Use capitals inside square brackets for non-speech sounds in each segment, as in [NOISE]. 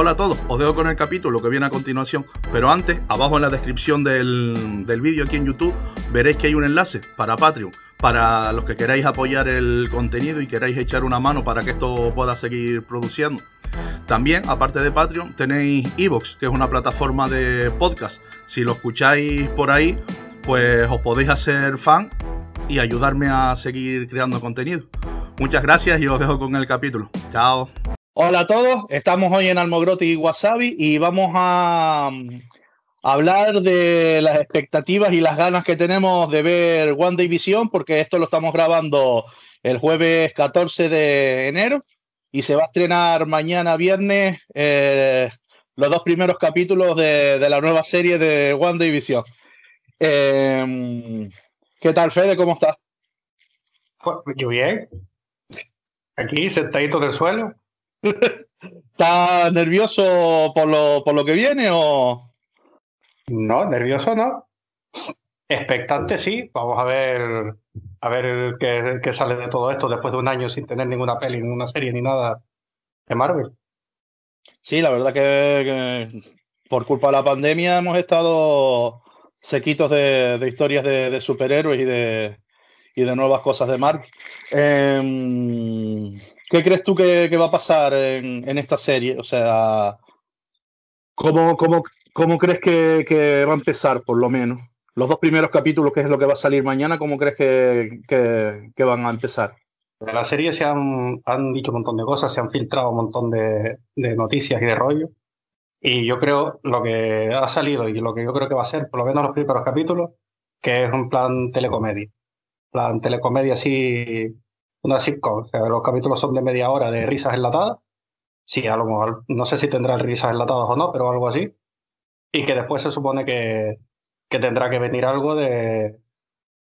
Hola a todos, os dejo con el capítulo que viene a continuación, pero antes, abajo en la descripción del, del vídeo aquí en YouTube, veréis que hay un enlace para Patreon, para los que queráis apoyar el contenido y queráis echar una mano para que esto pueda seguir produciendo. También, aparte de Patreon, tenéis Evox, que es una plataforma de podcast. Si lo escucháis por ahí, pues os podéis hacer fan y ayudarme a seguir creando contenido. Muchas gracias y os dejo con el capítulo. Chao. Hola a todos, estamos hoy en Almogrote y Wasabi y vamos a mm, hablar de las expectativas y las ganas que tenemos de ver One Day Vision, porque esto lo estamos grabando el jueves 14 de enero y se va a estrenar mañana viernes eh, los dos primeros capítulos de, la nueva serie de One Day Vision. Em, ¿Qué tal, Fede? ¿Cómo estás? Pues, yo bien. Aquí, sentadito del suelo. ¿Estás nervioso por lo, por lo que viene o...? No, nervioso no. Expectante sí. Vamos a ver a ver qué, sale de todo esto después de un año sin tener ninguna peli, ninguna serie ni nada de Marvel. Sí, la verdad que, por culpa de la pandemia hemos estado sequitos de, historias de, superhéroes y de, y de nuevas cosas de Marvel. Em, ¿Qué crees tú que, va a pasar en, esta serie? O sea, ¿cómo, crees que, va a empezar, por lo menos? Los dos primeros capítulos, que es lo que va a salir mañana, ¿cómo crees que, van a empezar? La serie se han, han, dicho un montón de cosas, se han filtrado un montón de, noticias y de rollo. Y yo creo lo que ha salido y lo que yo creo que va a ser, por lo menos los primeros capítulos, que es un plan telecomedia. Plan telecomedia así una sitcom. O sea, los capítulos son de media hora de risas enlatadas. Sí, a lo mejor, no sé si tendrá risas enlatadas o no, pero algo así. Y que después se supone que, que tendrá que venir algo de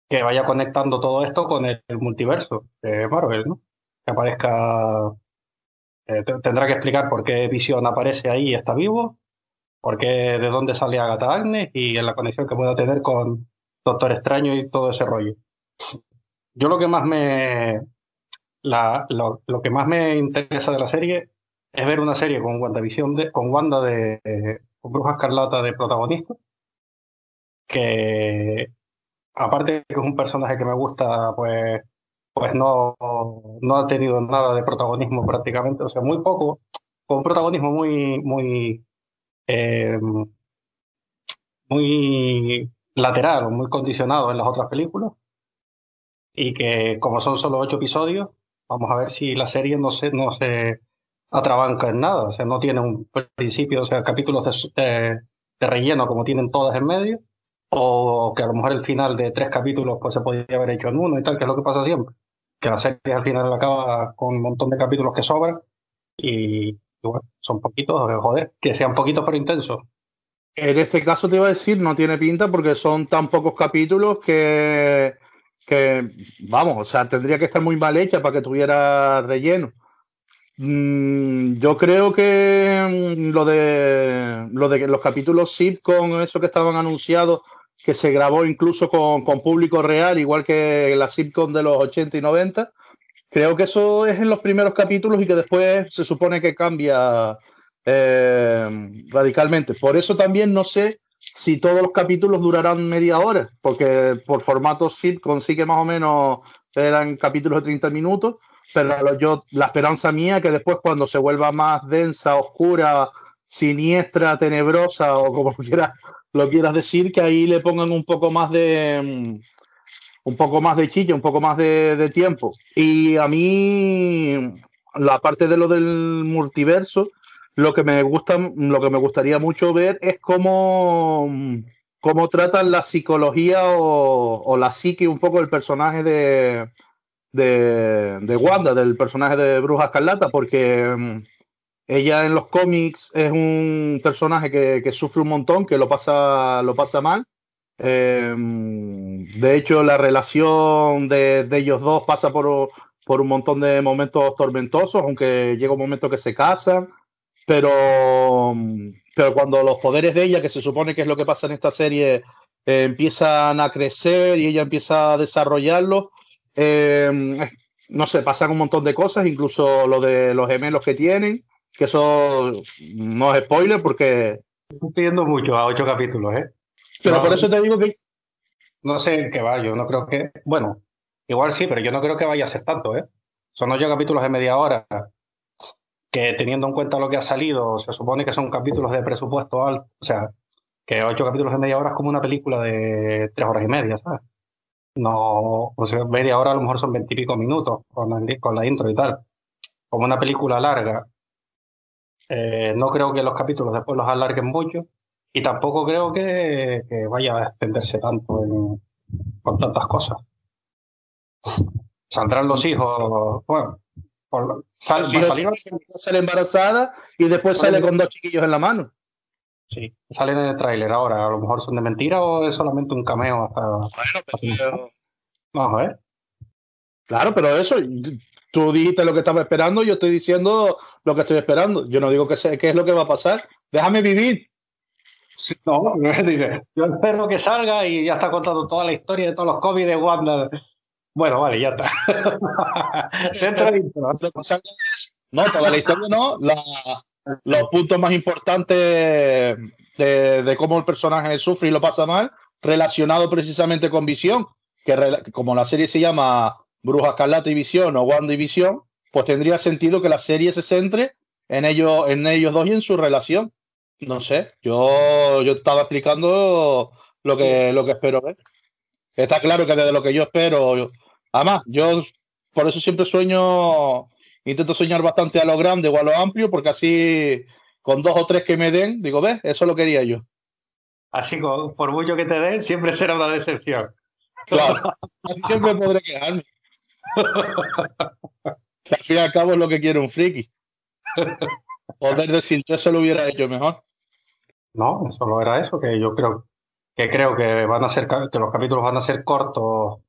que vaya conectando todo esto con el, multiverso de Marvel, ¿no? Que aparezca. Eh, tendrá que explicar por qué Visión aparece ahí y está vivo, por qué, de dónde sale Agatha Agnes y en la conexión que pueda tener con Doctor Extraño y todo ese rollo. Yo lo que más me, lo, que más me interesa de la serie es ver una serie con WandaVision de, con Wanda de con Bruja Escarlata de protagonista. Que aparte de que es un personaje que me gusta, pues, pues no, no ha tenido nada de protagonismo prácticamente, o sea, muy poco, con un protagonismo muy, muy, eh, muy lateral muy condicionado en las otras películas. Y que como son solo ocho episodios, Vamos a ver si la serie no se, no se atrabanca en nada, o sea, no tiene un principio, o sea, capítulos de, relleno como tienen todas en medio, o que a lo mejor el final de tres capítulos pues se podría haber hecho en uno y tal, que es lo que pasa siempre, que la serie al final acaba con un montón de capítulos que sobran y, bueno, son poquitos, joder, que sean poquitos pero intensos. En este caso te iba a decir, no tiene pinta porque son tan pocos capítulos que que, vamos, o sea, tendría que estar muy mal hecha para que tuviera relleno. Mm, yo creo que mm, lo de, lo de los capítulos SIP con eso que estaban anunciados, que se grabó incluso con, público real, igual que la sitcom de los 80 y 90, creo que eso es en los primeros capítulos y que después se supone que cambia eh, radicalmente. Por eso también no sé si todos los capítulos durarán media hora, porque por formato SIP consigue más o menos, eran capítulos de 30 minutos, pero yo, la esperanza mía que después cuando se vuelva más densa, oscura, siniestra, tenebrosa o como [LAUGHS] quieras, lo quieras decir, que ahí le pongan un poco más de mm, un poco más de chilla, un poco más de tiempo. Y a mí, la parte de lo del multiverso, lo que me gusta, lo que me gustaría mucho ver es cómo, cómo tratan la psicología o, la psique un poco el personaje de, de, Wanda, del personaje de Bruja Escarlata, porque mm, ella en los cómics es un personaje que, sufre un montón, que lo pasa, lo pasa mal. Em, de hecho, la relación de, ellos dos pasa por, por un montón de momentos tormentosos, aunque llega un momento que se casan pero, pero cuando los poderes de ella, que se supone que es lo que pasa en esta serie, eh, empiezan a crecer y ella empieza a desarrollarlo, eh, no sé, pasan un montón de cosas, incluso lo de los gemelos que tienen, que eso no es spoiler porque... Estoy pidiendo mucho a ocho capítulos, ¿eh? Pero por eso te digo que... No sé en qué va, yo no creo que... Bueno, igual sí, pero yo no creo que vaya a ser tanto, ¿eh? Son ocho capítulos de media hora, que teniendo en cuenta lo que ha salido, se supone que son capítulos de presupuesto alto, o sea, que ocho capítulos de media hora es como una película de tres horas y media, ¿sabes? No, o sea, media hora a lo mejor son veintipico minutos con, la intro y tal. Como una película larga, eh, no creo que los capítulos después los alarguen mucho y tampoco creo que, vaya a extenderse tanto con tantas cosas. Saldrán los hijos, bueno, sal, sale embarazada y después sale con dos chiquillos en la mano. Sí, salen en el tráiler ahora. A lo mejor son de mentira o es solamente un cameo hasta. Vamos a ver. Claro, pero eso, tú dijiste lo que estaba esperando, yo estoy diciendo lo que estoy esperando. Yo no digo que sé qué es lo que va a pasar. Déjame vivir. No, [LAUGHS] dice, yo espero que salga y ya está contando toda la historia de todos los cómics de Wanda. Bueno, vale, ya está. [LAUGHS] no, toda la historia no. La, los puntos más importantes de, cómo el personaje sufre y lo pasa mal, relacionado precisamente con Visión, que como la serie se llama Bruja Escarlata y Visión o Wanda y Visión, pues tendría sentido que la serie se centre en ellos, en ellos dos y en su relación. No sé, yo, yo estaba explicando lo que, lo que espero ver. Está claro que desde lo que yo espero, además, yo por eso siempre sueño intento soñar bastante a lo grande o a lo amplio, porque así con dos o tres que me den, digo, ves, eso lo quería yo. Así, por mucho que te den, siempre será una decepción. Claro, así siempre podré quejarme. [LAUGHS] al fin y al cabo es lo que quiere un friki. Poder decir, yo eso lo hubiera hecho mejor. No, solo era eso, que yo creo que creo que van a ser que los capítulos van a ser cortos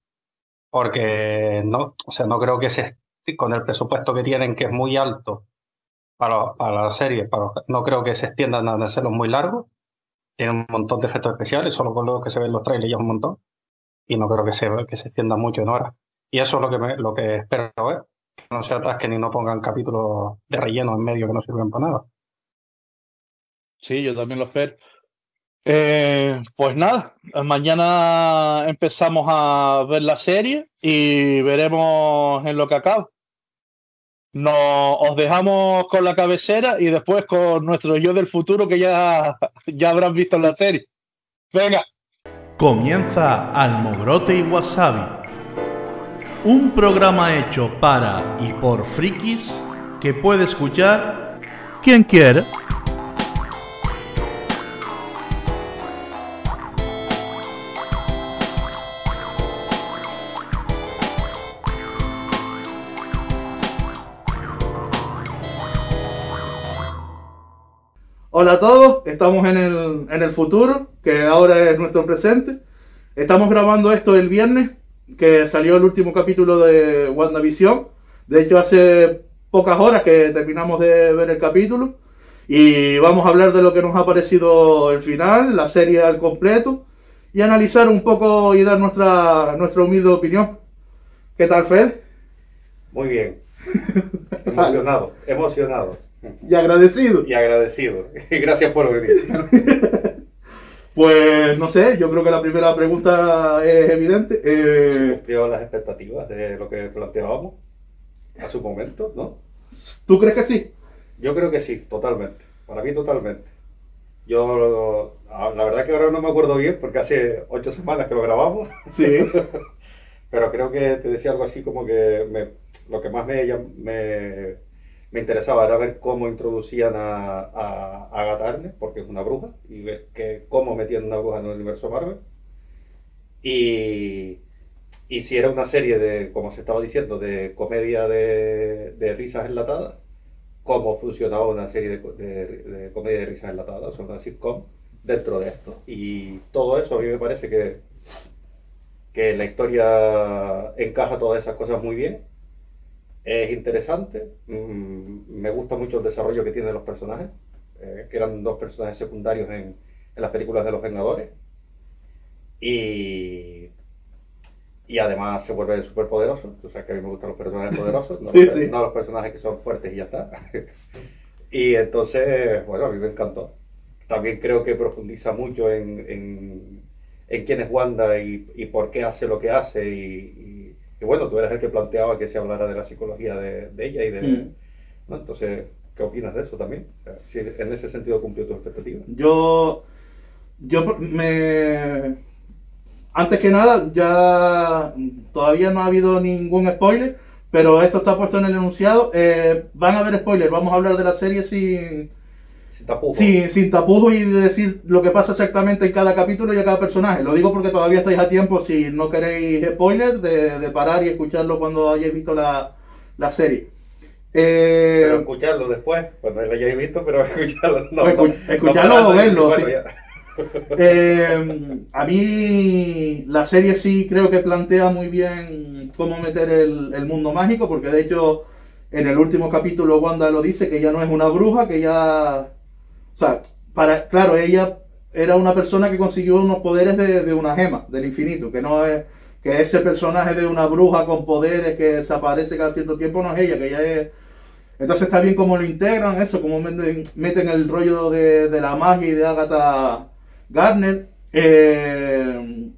porque no, o sea, no creo que se con el presupuesto que tienen, que es muy alto para, para la serie, para, no creo que se extiendan a hacerlos muy largos. Tienen un montón de efectos especiales, solo con lo que se ven los trailers ya un montón. Y no creo que se, que se extienda mucho en horas. Y eso es lo que, me, lo que espero ver. Que no se atasquen ni no pongan capítulos de relleno en medio que no sirven para nada. Sí, yo también lo espero. Eh, pues nada, mañana empezamos a ver la serie y veremos en lo que acaba. Nos os dejamos con la cabecera y después con nuestro yo del futuro que ya, ya habrán visto en la serie. Venga. Comienza Almogrote y Wasabi. Un programa hecho para y por frikis que puede escuchar quien quiera. Hola a todos, estamos en el, en el futuro, que ahora es nuestro presente. Estamos grabando esto el viernes, que salió el último capítulo de WandaVision. De hecho, hace pocas horas que terminamos de ver el capítulo. Y vamos a hablar de lo que nos ha parecido el final, la serie al completo, y analizar un poco y dar nuestra, nuestra humilde opinión. ¿Qué tal, Fed? Muy bien. [LAUGHS] emocionado, emocionado. Y agradecido. Y agradecido. Y [LAUGHS] gracias por venir. [LAUGHS] pues no sé, yo creo que la primera pregunta es evidente. Eh... Cumplió las expectativas de lo que planteábamos a su momento, ¿no? ¿Tú crees que sí? Yo creo que sí, totalmente. Para mí totalmente. Yo, la verdad que ahora no me acuerdo bien porque hace ocho semanas que lo grabamos. Sí. [LAUGHS] Pero creo que te decía algo así como que me, lo que más me, me me interesaba era ver cómo introducían a, a, a porque es una bruja, y ver que, cómo metían una bruja en el universo Marvel. Y, y si era una serie de, como se estaba diciendo, de comedia de, de risas enlatadas, cómo funcionaba una serie de, de, comedia de risas enlatadas, o sea, una sitcom dentro de esto. Y todo eso a mí me parece que, que la historia encaja todas esas cosas muy bien es interesante, mm, me gusta mucho el desarrollo que tienen los personajes, eh, que eran dos personajes secundarios en, en, las películas de los Vengadores. Y, y además se vuelven súper poderosos. Tú sabes que a mí me gustan los personajes [LAUGHS] poderosos, no, los, personajes que son fuertes y ya está. [LAUGHS] Y entonces, bueno, a mí me encantó. También creo que profundiza mucho en, en, quién es Wanda y, y, por qué hace lo que hace. Y, y, bueno, tú eres el que planteaba que se hablara de la psicología de, de ella y de... Mm. ¿no? Entonces, ¿qué opinas de eso también? Si en ese sentido cumplió tu expectativa. Yo, yo me... Antes que nada, ya todavía no ha habido ningún spoiler pero esto está puesto en el enunciado. Eh, van a haber spoilers, vamos a hablar de la serie sin, sin tapujos. Sin, tapujos y decir lo que pasa exactamente en cada capítulo y a cada personaje. Lo digo porque todavía estáis a tiempo, si no queréis spoilers, de, parar y escucharlo cuando hayáis visto la, serie. Eh, pero escucharlo después, cuando lo hayáis visto, pero [LAUGHS] escucharlo. No, escucharlo o verlo. [LAUGHS] [LAUGHS] Eh, a mí la serie sí creo que plantea muy bien cómo meter el, mundo mágico, porque de hecho en el último capítulo Wanda lo dice, que ella no es una bruja, que ella... O sea, para, claro, ella era una persona que consiguió unos poderes de, una gema, del infinito, que no es... Que ese personaje de una bruja con poderes que desaparece cada cierto tiempo no es ella, que ella es... Entonces está bien cómo lo integran, eso, cómo meten, meten el rollo de, de la magia y de Agatha Gardner. Eh,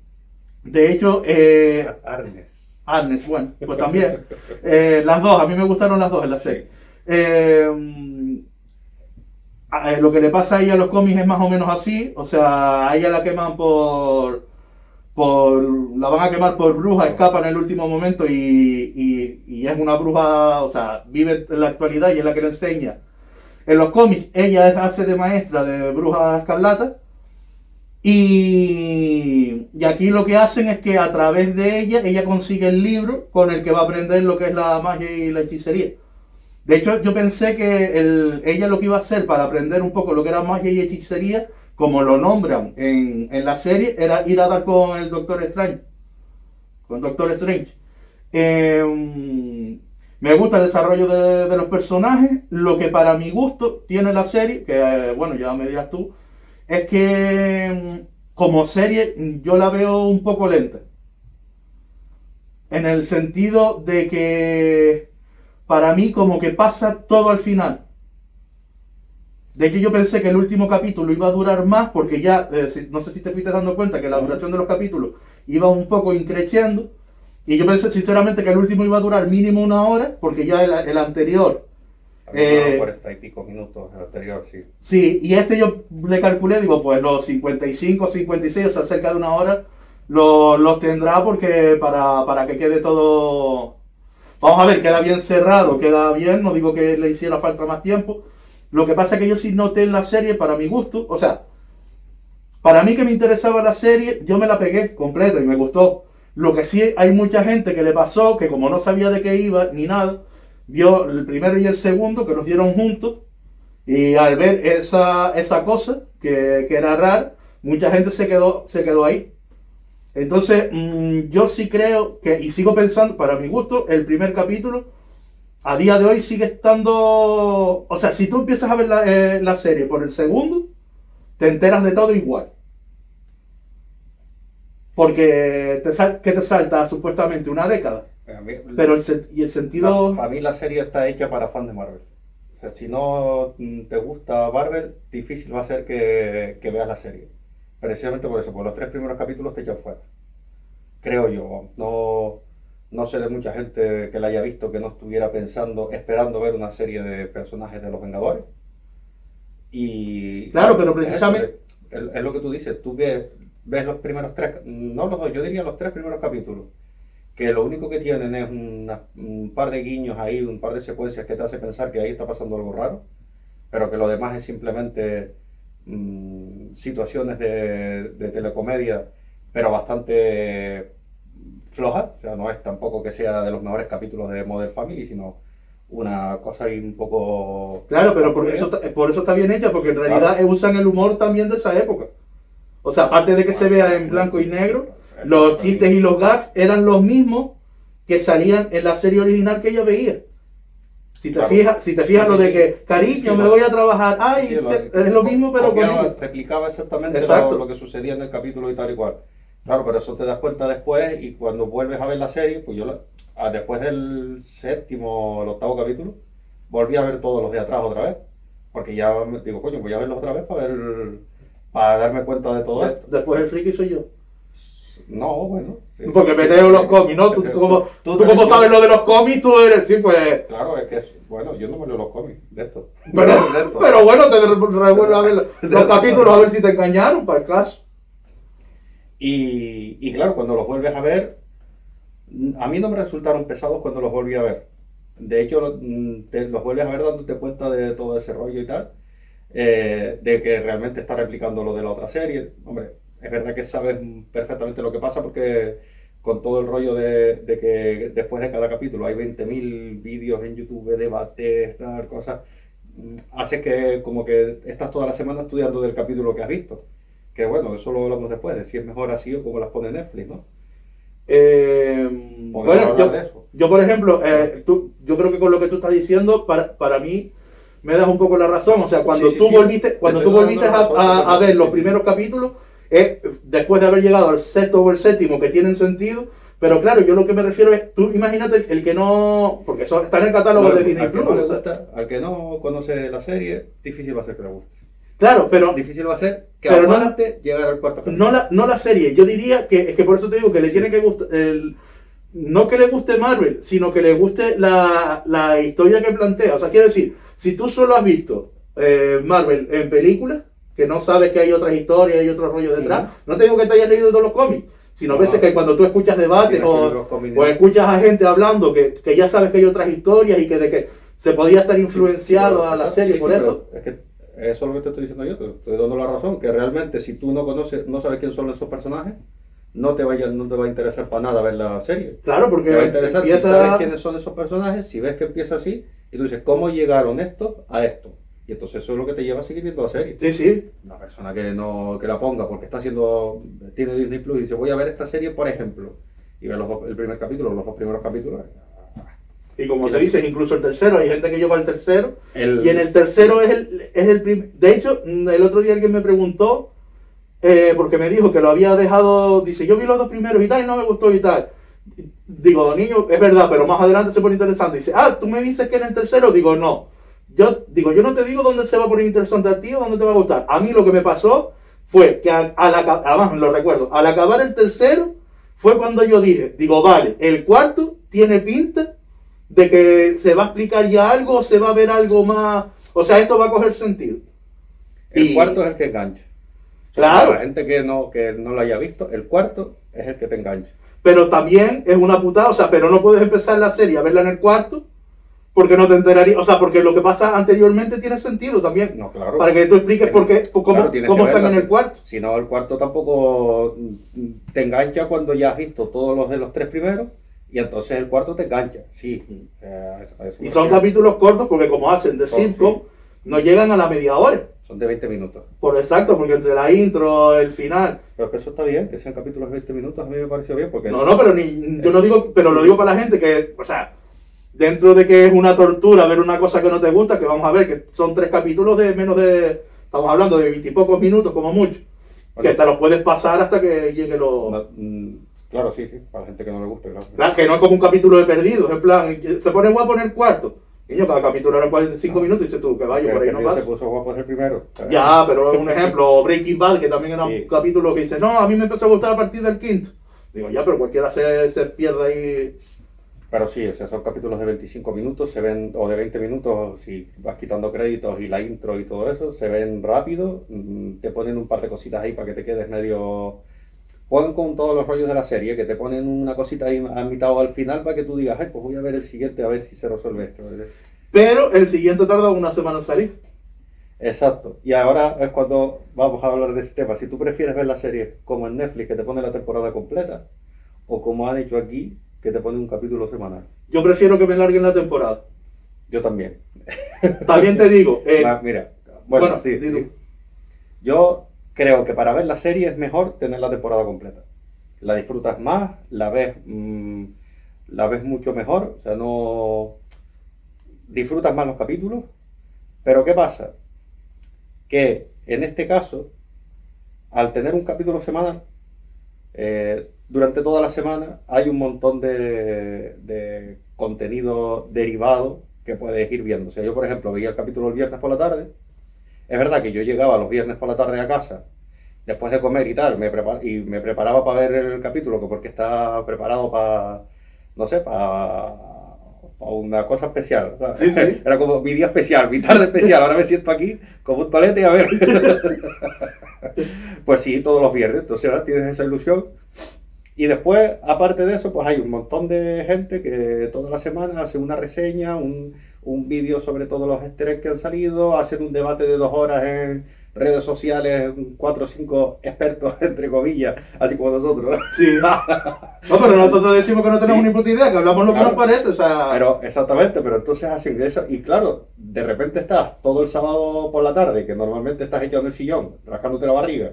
de hecho, eh, Arnes. Arnes, bueno, pues también. Eh, las dos, a mí me gustaron las dos en la serie. Lo que le pasa a ella a los cómics es más o menos así. O sea, a ella la queman por. por la van a quemar por bruja, escapa en el último momento y, y es una bruja, o sea, vive en la actualidad y es la que le enseña. En los cómics, ella hace de maestra de bruja escarlata y, aquí lo que hacen es que a través de ella, ella consigue el libro con el que va a aprender lo que es la magia y la hechicería. De hecho, yo pensé que ella lo que iba a hacer para aprender un poco lo que era magia y hechicería, como lo nombran en, la serie, era ir a dar con el Doctor Strange. Con Doctor Strange. Em, me gusta el desarrollo de, los personajes. Lo que para mi gusto tiene la serie, que bueno, ya me dirás tú, es que mm, como serie yo la veo un poco lenta. En el sentido de que para mí como que pasa todo al final. De que yo pensé que el último capítulo iba a durar más porque ya, eh, no sé si te fuiste dando cuenta que la duración de los capítulos iba un poco increciendo. Y yo pensé sinceramente que el último iba a durar mínimo una hora porque ya el anterior eh, 40 y pico minutos el anterior, sí. Sí, y este yo le calculé, digo, pues los 55, 56, o sea, cerca de una hora, los tendrá porque para, para que quede todo... Vamos a ver, queda bien cerrado, queda bien, no digo que le hiciera falta más tiempo. Lo que pasa es que yo sí noté en la serie, para mi gusto, o sea, para mí que me interesaba la serie, yo me la pegué completa y me gustó. Lo que sí hay mucha gente que le pasó, que como no sabía de qué iba ni nada, vio el primero y el segundo que los dieron juntos y al ver esa, esa cosa que, era rara, mucha gente se quedó, se quedó ahí. Entonces, mm, yo sí creo que, y sigo pensando, para mi gusto, el primer capítulo, a día de hoy sigue estando, o sea, si tú empiezas a ver la, eh, la serie por el segundo, te enteras de todo igual. Porque te que te salta supuestamente una década. Pero el, y el sentido... a mí la serie está hecha para fans de Marvel. O sea, si no mm, te gusta Marvel, difícil va a ser que, que veas la serie. Precisamente por eso, porque los tres primeros capítulos te echan fuera. Creo yo. No, no sé de mucha gente que la haya visto que no estuviera pensando, esperando ver una serie de personajes de los Vengadores. Y. Claro, pero precisamente. Es, lo que tú dices. Tú ves, ves los primeros tres, no los dos, yo diría los tres primeros capítulos que lo único que tienen es un par de guiños ahí, un par de secuencias que te hace pensar que ahí está pasando algo raro, pero que lo demás es simplemente mm, situaciones de, telecomedia, pero bastante flojas, o sea, no es tampoco que sea de los mejores capítulos de Modern Family, sino una cosa ahí un poco... Claro, pero por eso, por eso está bien hecha, porque en realidad usan el humor también de esa época. O sea, aparte de que se vea en blanco y negro, los chistes y los gags eran los mismos que salían en la serie original que ella veía. Si te fijas, si te fijas lo de que, cariño, me voy a trabajar, ay, es lo mismo pero con ella. Replicaba exactamente lo, que sucedía en el capítulo y tal y cual. Claro, pero eso te das cuenta después y cuando vuelves a ver la serie, pues yo ah, después del séptimo o el octavo capítulo, volví a ver todos los de atrás otra vez. Porque ya me- digo, coño, voy a verlos otra vez para ver, para darme cuenta de todo esto. Después el friki soy yo. No, bueno. sí. [LAUGHS] Porque me leo sí, los cómics, ¿no? Tú, que como, tú, como sabes lo de los cómics, tú eres, sí, pues... Claro, es que, es- bueno, yo no me leo los cómics de esto. [LAUGHS] Pero, [LAUGHS] De esto. pero bueno, te revuelvo a ver los, los capítulos a ver si te engañaron, para el caso. Y, y claro, cuando los vuelves a ver, a mí no me resultaron pesados cuando los volví a ver. De hecho, mm, te los vuelves a ver dándote cuenta de todo ese rollo y tal, eh, de que realmente está replicando lo de la otra serie. Hombre, es verdad que sabes perfectamente lo que pasa porque con todo el rollo de, de que después de cada capítulo hay 20.000 vídeos en YouTube, debates, tal, cosas, mm, hace que como que estás toda la semana estudiando del capítulo que has visto. Que bueno, eso lo hablamos después, de si es mejor así o como las pone Netflix, ¿no? Eh, bueno, yo, yo, por ejemplo, eh, tú- yo creo que con lo que tú estás diciendo, para, para mí, me das un poco la razón. O sea, cuando Sí, sí, tú sí. volviste, cuando tú volviste a, a- ver los primeros capítulos, es después de haber llegado al sexto o el séptimo, que tienen sentido. Pero claro, yo lo que me refiero es, tú imagínate el, el que no, porque eso está en el catálogo No, de Disney al, que no gusta, al que no conoce la serie, difícil va a ser que le guste. claro, pero Difícil va a ser que Pero no- llegar al cuarto capítulo. no la, no la serie, yo diría que es que por eso te digo que le tiene que gustar, el- no que le guste Marvel, sino que le guste la, la historia que plantea. O sea, quiero decir, si tú solo has visto eh, Marvel en películas, que no sabes que hay otras historias, hay otro rollo detrás, no te digo que te hayas leído todos los cómics, sino a No. veces que cuando tú escuchas debates o, o escuchas a gente hablando que, que ya sabes que hay otras historias y que de que se podía estar influenciado Pero, a la serie sí, por sí, eso. Es que eso es lo que te estoy diciendo yo, te estoy dando la razón, que realmente si tú no conoces, no sabes quién son esos personajes, no te, vaya, no te va a interesar para nada ver la serie. Claro, porque Te va a interesar si sabes quiénes son esos personajes, si ves que empieza así, y tú dices, ¿cómo llegaron estos a esto? Y entonces eso es lo que te lleva a seguir viendo la serie. Sí, sí, Una persona que no que la ponga porque está haciendo, tiene Disney Plus y dice, voy a ver esta serie, por ejemplo, y ve los dos- el primer capítulo, los dos primeros capítulos. Y como te dices, incluso el tercero, hay gente que lleva el tercero. El- Y en el tercero es el, es el. De hecho, mm, el otro día alguien me preguntó, eh, porque me dijo que lo había dejado. Dice, yo vi los dos primeros y tal, y no me gustó y tal. Digo, niño, es verdad, pero más adelante se pone interesante. Dice, ah, tú me dices que en el tercero. Digo, no. Yo digo, yo no te digo dónde se va a poner interesante a ti o dónde te va a gustar. A mí lo que me pasó fue que al aca- además lo recuerdo, al acabar el tercero fue cuando yo dije, digo, vale, el cuarto tiene pinta de que se va a explicar ya algo, se va a ver algo más, o sea, esto va a coger sentido. El Y- cuarto es el que engancha. O sea, Claro. Para la gente que no, que no lo haya visto, el cuarto es el que te engancha. Pero también es una putada, o sea, pero no puedes empezar la serie a verla en el cuarto porque no te enterarías, o sea, porque lo que pasa anteriormente tiene sentido también. No, claro. Para que tú expliques por qué, cómo, Claro, están en el cuarto. Si no, el cuarto tampoco te engancha cuando ya has visto todos los de los tres primeros y entonces el cuarto te engancha. Sí. eh, eso- eso Y son capítulos cortos porque como hacen de Son, sitcom, no llegan a la media hora. Son de 20 minutos. Por exacto, porque entre la intro, el final. Pero que eso está bien, que sean capítulos de 20 minutos, a mí me pareció bien porque... No, no, pero ni, yo no digo, pero lo digo para la gente que, o sea, dentro de que es una tortura ver una cosa que no te gusta, que vamos a ver que son tres capítulos de menos de, estamos hablando de veintipocos minutos como mucho, Bueno. que te los puedes pasar hasta que llegue lo... No, mm, claro, sí, sí, para la gente que no le guste, claro. Claro, que no es como un capítulo de perdidos, en plan, se pone guapo en el cuarto. Niño, cada capítulo era 45 minutos y dices tú, que vaya, por ahí no pasa. se puso guapo el primero. Ya, pero es un ejemplo, [LAUGHS] Breaking Bad, que también era Sí. un capítulo que dice, no, a mí me empezó a gustar a partir del quinto. Digo, ya, pero cualquiera se, se pierde ahí. Pero sí, o sea, son capítulos de 25 minutos, se ven, o de 20 minutos, si vas quitando créditos y la intro y todo eso, se ven rápido, mm, te ponen un par de cositas ahí para que te quedes medio... Juegan con todos los rollos de la serie, que te ponen una cosita ahí a mitad o al final para que tú digas, ay, pues voy a ver el siguiente a ver si se resuelve esto. Pero el siguiente tarda una semana en salir. Exacto. Y ahora es cuando vamos a hablar de ese tema. Si tú prefieres ver la serie como en Netflix, que te pone la temporada completa, o como han hecho aquí, que te pone un capítulo semanal. Yo prefiero que me larguen la temporada. Yo también. También te digo, [LAUGHS] eh, mira, bueno, bueno, sí, sí. Yo creo que para ver la serie es mejor tener la temporada completa. La disfrutas más, la ves, mm, la ves mucho mejor, o sea, no disfrutas más los capítulos. Pero ¿qué pasa? Que en este caso, al tener un capítulo semanal, eh, durante toda la semana hay un montón de, de contenido derivado que puedes ir viendo. O sea, yo, por ejemplo, veía el capítulo el viernes por la tarde Es verdad que yo llegaba los viernes por la tarde a casa, después de comer y tal, me y me preparaba para ver el capítulo, porque estaba preparado para, no sé, para una cosa especial. [LAUGHS] Era como mi día especial, mi tarde especial. Ahora me siento aquí como un tolete a ver. [LAUGHS] [LAUGHS] pues sí, todos los viernes. Entonces tienes esa ilusión. Y después, aparte de eso, pues hay un montón de gente que toda la semana hace una reseña, un, un vídeo sobre todos los easter que han salido, hacen un debate de dos horas en, redes sociales, cuatro o cinco expertos, [LAUGHS] entre comillas, así como nosotros. Sí. [LAUGHS] No, pero nosotros decimos que no tenemos ni puta idea, que hablamos lo que nos parece, o sea... Pero, exactamente, pero entonces hacen eso, y claro, de repente estás todo el sábado por la tarde, que normalmente estás echado en el sillón, rascándote la barriga,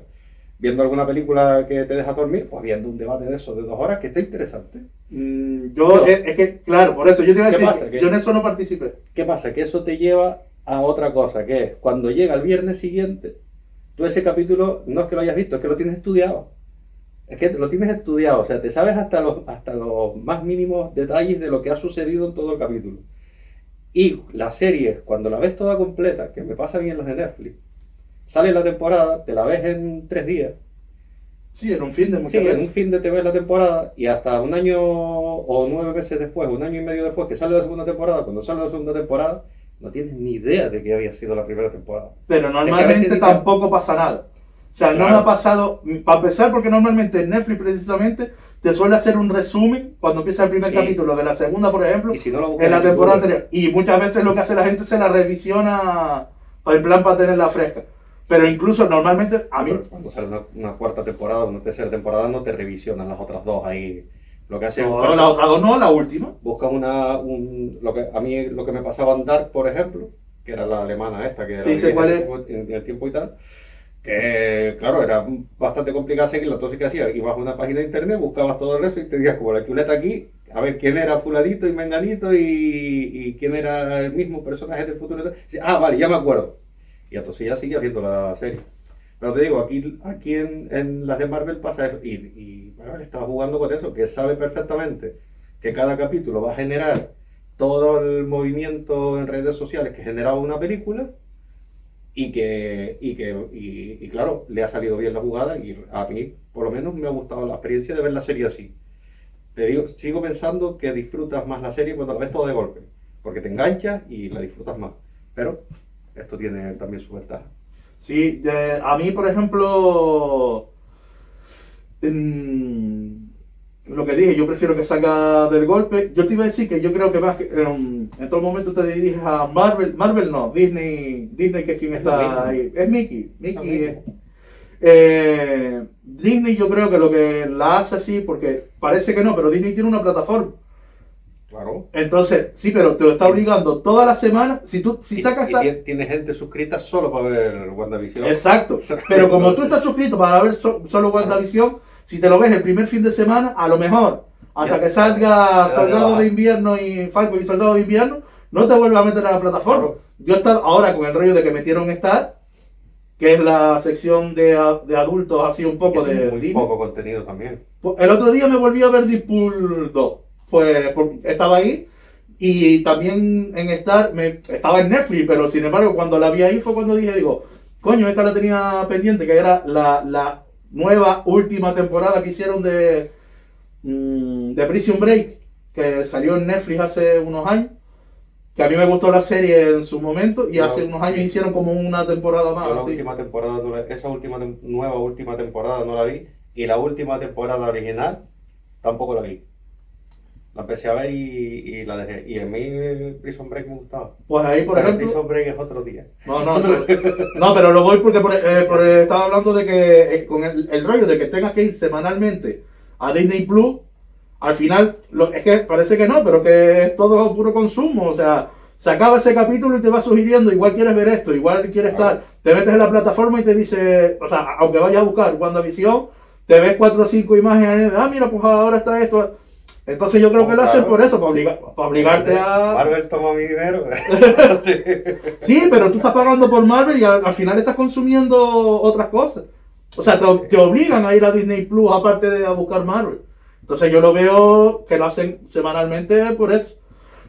viendo alguna película que te deja dormir, pues viendo un debate de eso de dos horas que está interesante. Mm, yo, es, que, claro, por eso yo te iba a decir, yo en eso no participé. ¿Qué pasa? Que eso te lleva a otra cosa, que es cuando llega el viernes siguiente, tú ese capítulo no es que lo hayas visto, es que lo tienes estudiado. Es que lo tienes estudiado, o sea, te sabes hasta los, hasta los más mínimos detalles de lo que ha sucedido en todo el capítulo. Y la serie, cuando la ves toda completa, que me pasa bien las de Netflix, sale la temporada, te la ves en tres días. Sí, en un fin de muchas sí, en un fin de te ves la temporada y hasta un año o nueve meses después, un año y medio después que sale la segunda temporada, cuando sale la segunda temporada, no tienes ni idea de que había sido la primera temporada. Pero normalmente tampoco pasa nada. O sea, no me ha pasado, para empezar, porque normalmente en Netflix precisamente te suele hacer un resumen cuando empieza el primer capítulo de la segunda, por ejemplo, en la temporada anterior. Y muchas veces lo que hace la gente se la revisiona en plan para tenerla fresca. Pero incluso normalmente a mí... Cuando sale una, una, cuarta temporada o una tercera temporada no te revisionan las otras dos ahí lo que hace no, la otra dos no, la última. Busca una, un, lo que, a mí lo que me pasaba en Dark, por ejemplo, que era la alemana esta, que era sí, cuál es. En, el tiempo y tal, que claro, era bastante complicado seguirlo, entonces ¿qué hacías? Ibas a una página de internet, buscabas todo eso y te decías como la chuleta aquí, a ver quién era fuladito y menganito y, y quién era el mismo personaje del futuro. Ah, vale, ya me acuerdo. Y entonces ya seguía viendo la serie. Pero te digo, aquí, aquí en, las de Marvel pasa eso. Y, y Marvel está jugando con eso, que sabe perfectamente que cada capítulo va a generar todo el movimiento en redes sociales que generaba una película y que, y que y, claro, le ha salido bien la jugada y a mí por lo menos me ha gustado la experiencia de ver la serie así. Te digo, sigo pensando que disfrutas más la serie cuando la ves todo de golpe, porque te enganchas y la disfrutas más. Pero esto tiene también su ventaja. Sí, a mí, por ejemplo, en, lo que dije, yo prefiero que salga del golpe. Yo te iba a decir que yo creo que más que en, todo momento te diriges a Marvel, Marvel no, Disney, Disney que es quien está ahí. Es Mickey, Mickey eh, Disney yo creo que lo que la hace así, porque parece que no, pero Disney tiene una plataforma. Entonces, sí, pero te lo está obligando toda la semana. Si tú si sacas. Tiene gente suscrita solo para ver WandaVision. Exacto. Pero como tú estás suscrito para ver solo WandaVision, si te lo ves el primer fin de semana, a lo mejor, hasta que salga Soldado de Invierno y Falcon y Soldado de Invierno, no te vuelves a meter a la plataforma. Yo estoy ahora con el rollo de que metieron Star, que es la sección de, de adultos, así un poco de. Muy poco contenido también. Pues, el otro día me volví a ver Deadpool 2 pues estaba ahí. Y también en Star, me, estaba en Netflix, pero sin embargo, cuando la vi ahí fue cuando dije, digo, coño, esta la tenía pendiente, que era la, nueva última temporada que hicieron de, mm, de Prison Break, que salió en Netflix hace unos años. Que a mí me gustó la serie en su momento y hace unos años hicieron como una temporada más. la última temporada, esa última nueva última temporada no la vi y la última temporada original tampoco la vi. La empecé a ver y, la dejé. Y a mí Prison Break me gustaba. Pues ahí, por ejemplo. Prison Break es otro día. No, no, no, pero lo voy porque eh, estaba hablando de que eh, con el, rollo de que tengas que ir semanalmente a Disney Plus. Al final, lo, es que parece que no, pero que es todo puro consumo. O sea, se acaba ese capítulo y te va sugiriendo, igual quieres ver esto, igual quieres estar. Te metes en la plataforma y te dice, o sea, aunque vayas a buscar WandaVision, te ves cuatro o cinco imágenes ah, mira, pues ahora está esto entonces yo creo que lo hacen por eso, para, obligarte a... Marvel toma mi dinero. [LAUGHS] sí. pero tú estás pagando por Marvel y al, final estás consumiendo otras cosas. O sea, te, obligan a ir a Disney Plus aparte de a buscar Marvel. Entonces yo lo veo que lo hacen semanalmente por eso.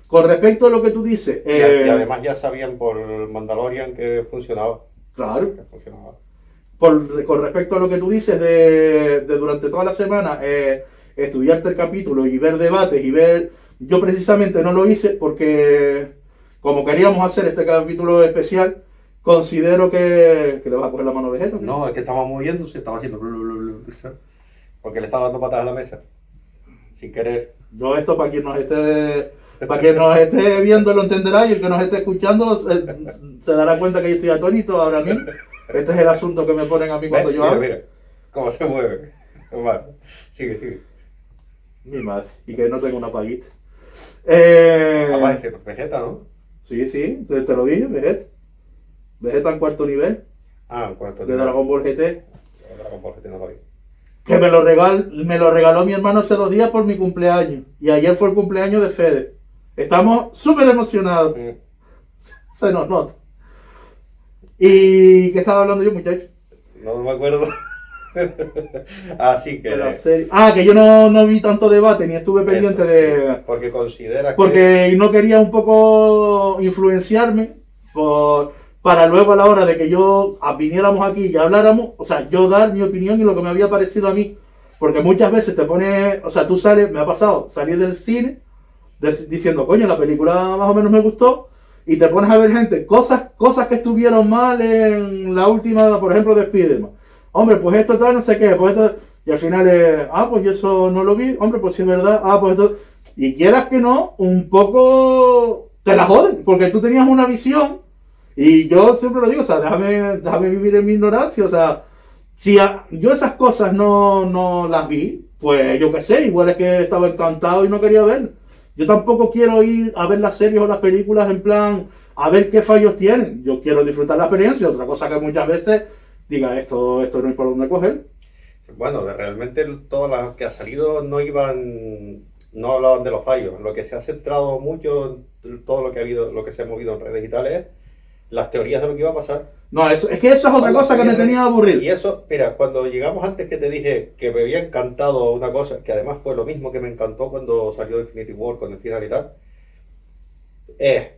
Con respecto a lo que tú dices... y, eh, además ya sabían por Mandalorian que funcionaba. Claro. que funcionaba. Por- con respecto a lo que tú dices de, de durante toda la semana eh, estudiarte el capítulo y ver debates y ver... Yo precisamente no lo hice porque como queríamos hacer este capítulo especial, considero que, que le vas a coger la mano de Vegeta. No, es que estaba moviéndose, estaba haciendo... Porque le estaba dando patadas a la mesa. Sin querer. Yo esto para quien nos esté para quien nos esté viendo lo entenderá y el que nos esté escuchando se, se dará cuenta que yo estoy atónito ahora mismo. Este es el asunto que me ponen a mí cuando ¿Ves? yo mira, hablo. mira, cómo se mueve. Vale, sigue, sigue. Mi madre. Y que no tengo una paguita. Eh, Ah, va a decir Vegeta, ¿no? sí, sí, te, te lo dije, Vegeta. Vegeta en cuarto nivel Ah, en cuanto de Dragon Ball GT. Dragon Ball GT no lo vi. Que me lo, regal, me lo regaló mi hermano hace dos días por mi cumpleaños. Y ayer fue el cumpleaños de Fede. Estamos súper emocionados. Mm, Se nos nota. ¿Y qué estaba hablando yo, muchachos? No me acuerdo. [LAUGHS] ah, sí, que... Serie. Ah, que yo no, no vi tanto debate ni estuve pendiente Eso, de. Porque considera que... Porque no quería un poco influenciarme por- para luego a la hora de que yo viniéramos aquí y habláramos, o sea, yo dar mi opinión y lo que me había parecido a mí. Porque muchas veces te pone, o sea, tú sales, me ha pasado, salir del cine de- diciendo, coño, la película más o menos me gustó, y te pones a ver gente, cosas, cosas que estuvieron mal en la última, por ejemplo, de Spiderman. Hombre, pues esto tal, no sé qué, pues esto, y al final, eh, ah, pues yo eso no lo vi, hombre, pues sí es verdad, ah, pues esto, y quieras que no, un poco te la joden, porque tú tenías una visión, y yo siempre lo digo, o sea, déjame, déjame vivir en mi ignorancia, o sea, si a- yo esas cosas no, no las vi, pues yo qué sé, igual es que estaba encantado y no quería verlo. Yo tampoco quiero ir a ver las series o las películas en plan a ver qué fallos tienen. Yo quiero disfrutar la experiencia, otra cosa que muchas veces diga esto, esto no hay por dónde coger. Bueno, realmente todas las que ha salido no iban, no hablaban de los fallos. Lo que se ha centrado mucho, todo lo que ha habido, lo que se ha movido en redes digitales es las teorías de lo que iba a pasar. No, eso, es que eso es otra cosa que me tenía aburrido. Y eso, mira, cuando llegamos antes que te dije que me había encantado una cosa, que además fue lo mismo que me encantó cuando salió Infinity War con el final y tal, es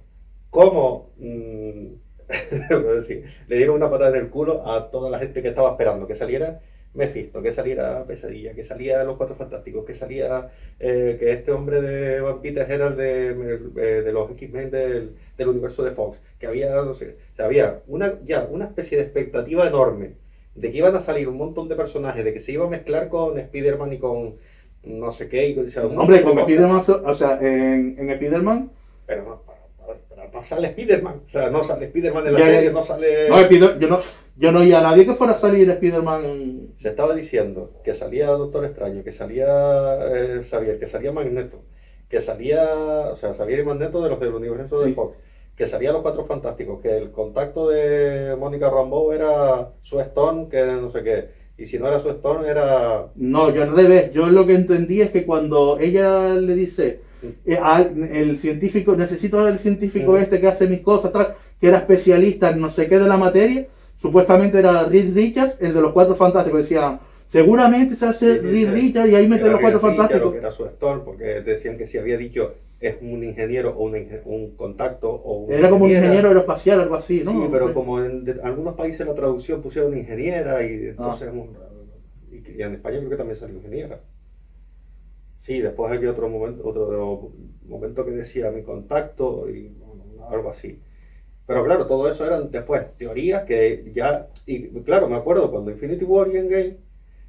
cómo mm, decir, [LAUGHS] le dieron una patada en el culo a toda la gente que estaba esperando que saliera Mephisto, que saliera Pesadilla, que salía Los Cuatro Fantásticos, que salía eh, que este hombre de Van Peter era el de, eh, de los X-Men del, del universo de Fox, que había, no sé, o sea, había una, ya una especie de expectativa enorme de que iban a salir un montón de personajes, de que se iba a mezclar con Spider-Man y con no sé qué, y, o sea, Hombre, con. Spiderman, o sea, en, en Spiderman, pero no sale Spider-Man. O sea, no sale Spider-Man en la Ya, serie, no sale. no, yo no, yo no oía a nadie que fuera a salir Spiderman. Se estaba diciendo que salía Doctor Extraño, que salía eh, Xavier, que salía Magneto, que salía. O sea, Xavier y Magneto de los del universo Sí. de Fox. Que salían los cuatro fantásticos, que el contacto de Mónica Rambeau era su Stone, que era no sé qué. Y si no era su Stone, era. No, yo al revés. Yo lo que entendí es que cuando ella le dice el científico, necesito al científico este que hace mis cosas, tal, que era especialista en no sé qué de la materia, supuestamente era Reed Richards, el de los cuatro fantásticos. Decían, seguramente se hace Reed. Richards y ahí meten los cuatro fantásticos. que era su Stone, porque decían que si había dicho es un ingeniero o un, un contacto o una Era como un ingeniera. ingeniero aeroespacial, algo así, ¿no? Sí, pero como en de- algunos países la traducción pusieron ingeniera y entonces un- y, y en España creo que también salió ingeniera. Sí, después había otro momento, otro momento que decía mi contacto y algo así. Pero claro, todo eso eran después teorías que ya, y claro, me acuerdo cuando Infinity War y Endgame,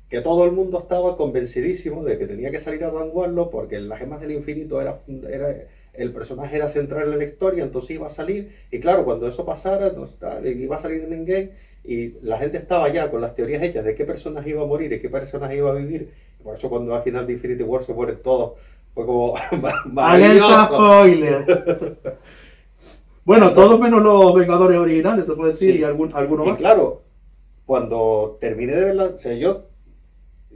que todo el mundo estaba convencidísimo de que tenía que salir a Dan Warlock porque las gemas del infinito era, era el personaje era central en la historia, entonces iba a salir, y claro, cuando eso pasara, entonces, iba a salir en Endgame, y la gente estaba ya con las teorías hechas de qué personaje iba a morir y qué personaje iba a vivir, por eso cuando al final de Infinity War se mueren todos, fue como [LAUGHS] Alerta spoiler. [LAUGHS] bueno, todos menos los Vengadores originales, te puedo decir, Sí. y algún, alguno Y más. claro, cuando terminé de verla, o sea, yo,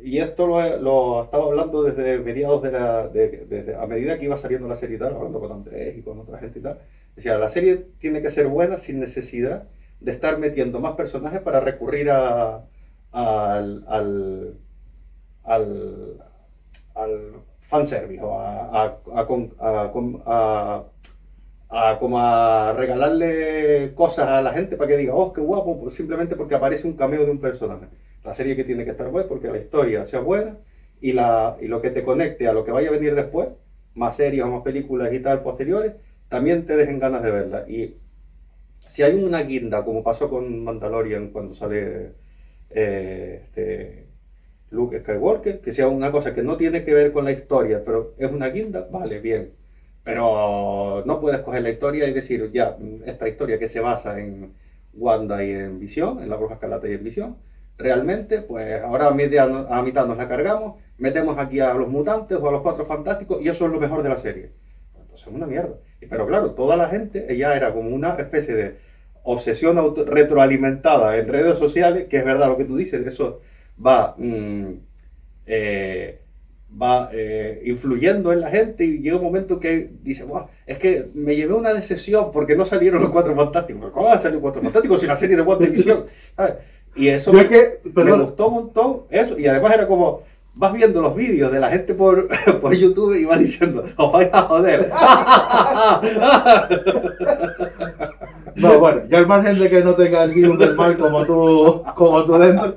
y esto lo, lo estaba hablando desde mediados de la, de- desde- a medida que iba saliendo la serie y tal, hablando con Andrés y con otra gente y tal, decía, la serie tiene que ser buena sin necesidad de estar metiendo más personajes para recurrir a, al, al, al, al fanservice o a, a, a a como a regalarle cosas a la gente para que diga, oh, qué guapo, pues simplemente porque aparece un cameo de un personaje. La serie que tiene que estar buena porque la historia sea buena y, la, y lo que te conecte a lo que vaya a venir después, más series o más películas y tal posteriores, también te dejen ganas de verla. Y si hay una guinda, como pasó con Mandalorian cuando sale eh, este, Luke Skywalker, que sea una cosa que no tiene que ver con la historia, pero es una guinda, vale, bien. Pero no puedes coger la historia y decir, ya, esta historia que se basa en Wanda y en Visión, en la Bruja Escarlata y en Visión, realmente, pues ahora a mitad, a mitad nos la cargamos, metemos aquí a los mutantes o a los cuatro fantásticos y eso es lo mejor de la serie. Entonces es una mierda. Pero claro, toda la gente, ella era como una especie de obsesión retroalimentada en redes sociales, que es verdad lo que tú dices, eso va, mm, eh, va eh, influyendo en la gente y llega un momento que dice, es que me llevé una decisión porque no salieron los cuatro fantásticos. ¿Cómo van a salir los cuatro fantásticos si la serie de WandaVision? [LAUGHS] Y eso me, que, me gustó un montón, eso, y además era como, vas viendo los vídeos de la gente por, [LAUGHS] por YouTube y vas diciendo, os vais a joder. [LAUGHS] No, bueno, ya al margen de que no tenga el guion del mal como tú, como tú dentro,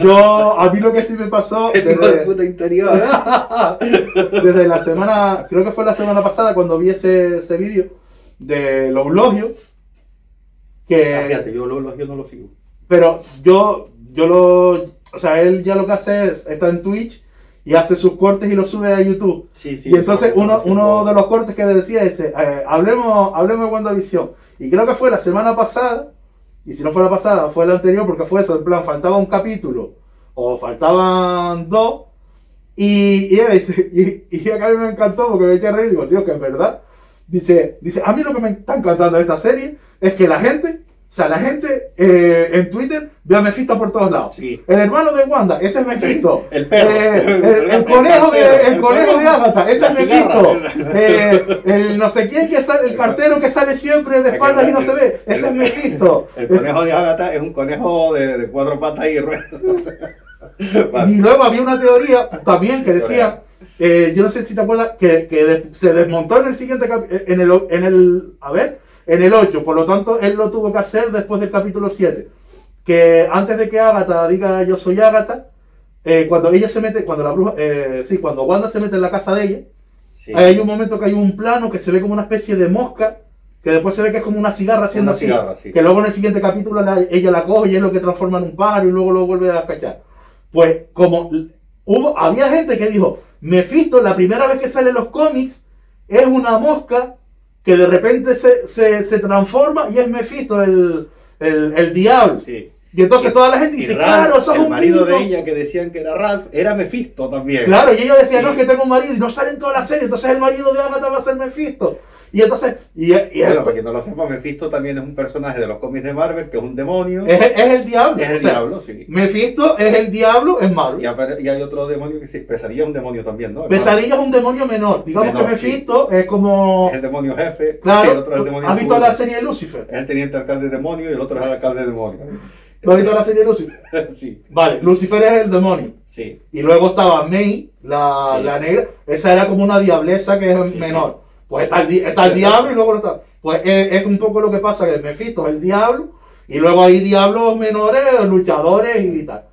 yo, a mí lo que sí me pasó [LAUGHS] desde, puta interior. [LAUGHS] desde la semana, creo que fue la semana pasada cuando vi ese, ese vídeo de los logios, que... Ah, fíjate, yo los logios no lo sigo. Pero yo, yo lo, o sea, él ya lo que hace es, está en Twitch y hace sus cortes y los sube a YouTube. Sí, sí, y entonces uno, uno de los cortes que decía es, eh, hablemos, hablemos de WandaVision. Y creo que fue la semana pasada, y si no fue la pasada, fue la anterior, porque fue eso, en plan, faltaba un capítulo, o faltaban dos, y, y, y, y a mí me encantó porque me eché a reír digo, tío, que es verdad. Dice, dice, a mí lo que me está encantando de esta serie es que la gente sea, la gente eh, en Twitter ve a Mephisto por todos lados. El hermano de Wanda, ese es Mephisto. El perro. Eh, el, conejo de, el conejo de Agatha, ese es Mephisto. Eh, el no sé quién que sale, el cartero que sale siempre de espaldas y no se ve, ese es Mephisto. [LAUGHS] El conejo de Agatha es un conejo de, cuatro patas y ruedas. [LAUGHS] Y luego había una teoría también que decía, yo no sé si te acuerdas, que, que se desmontó en el siguiente en el, en el, a ver, en el 8. Por lo tanto, él lo tuvo que hacer después del capítulo 7. Que antes de que Agatha diga yo soy Agatha, eh, cuando ella se mete, cuando la bruja, eh, sí, cuando Wanda se mete en la casa de ella, hay un momento que hay un plano que se ve como una especie de mosca, que después se ve que es como una cigarra haciendo así. Que luego en el siguiente capítulo ella la coge y es lo que transforma en un pájaro y luego lo vuelve a cachar. Pues como hubo, había gente que dijo, Mephisto la primera vez que sale en los cómics es una mosca que de repente se, se, se transforma y es Mephisto, el, el, el diablo. Sí. Y entonces toda la gente dice, claro, sos el marido de ella que decían que era Ralph, era Mephisto también. Claro, y ellos decían, no, es que tengo un marido y no sale en toda la serie, entonces el marido de Agatha va a ser Mephisto. Y entonces. Y, y bueno, para quien no lo sepa, Mephisto también es un personaje de los cómics de Marvel, que es un demonio. Es, es el diablo. Es el diablo, sí. Mephisto es el diablo en Marvel. Y, hay otro demonio que sí, Pesadilla es un demonio también, ¿no? Pesadilla es un demonio menor. Digamos que Mephisto es como. Es el demonio jefe. Claro. el otro es el demonio ¿Has visto la serie de Lucifer? Es el teniente alcalde demonio y el otro es el alcalde demonio. ¿Tú has visto la serie de Lucifer? [LAUGHS] sí. Vale, Lucifer es el demonio. Sí. Y luego estaba May, la, la negra. Esa era como una diableza que es menor. Pues está el, está el diablo y luego está. Pues es, un poco lo que pasa que Mephisto es el diablo y luego hay diablos menores, luchadores y tal.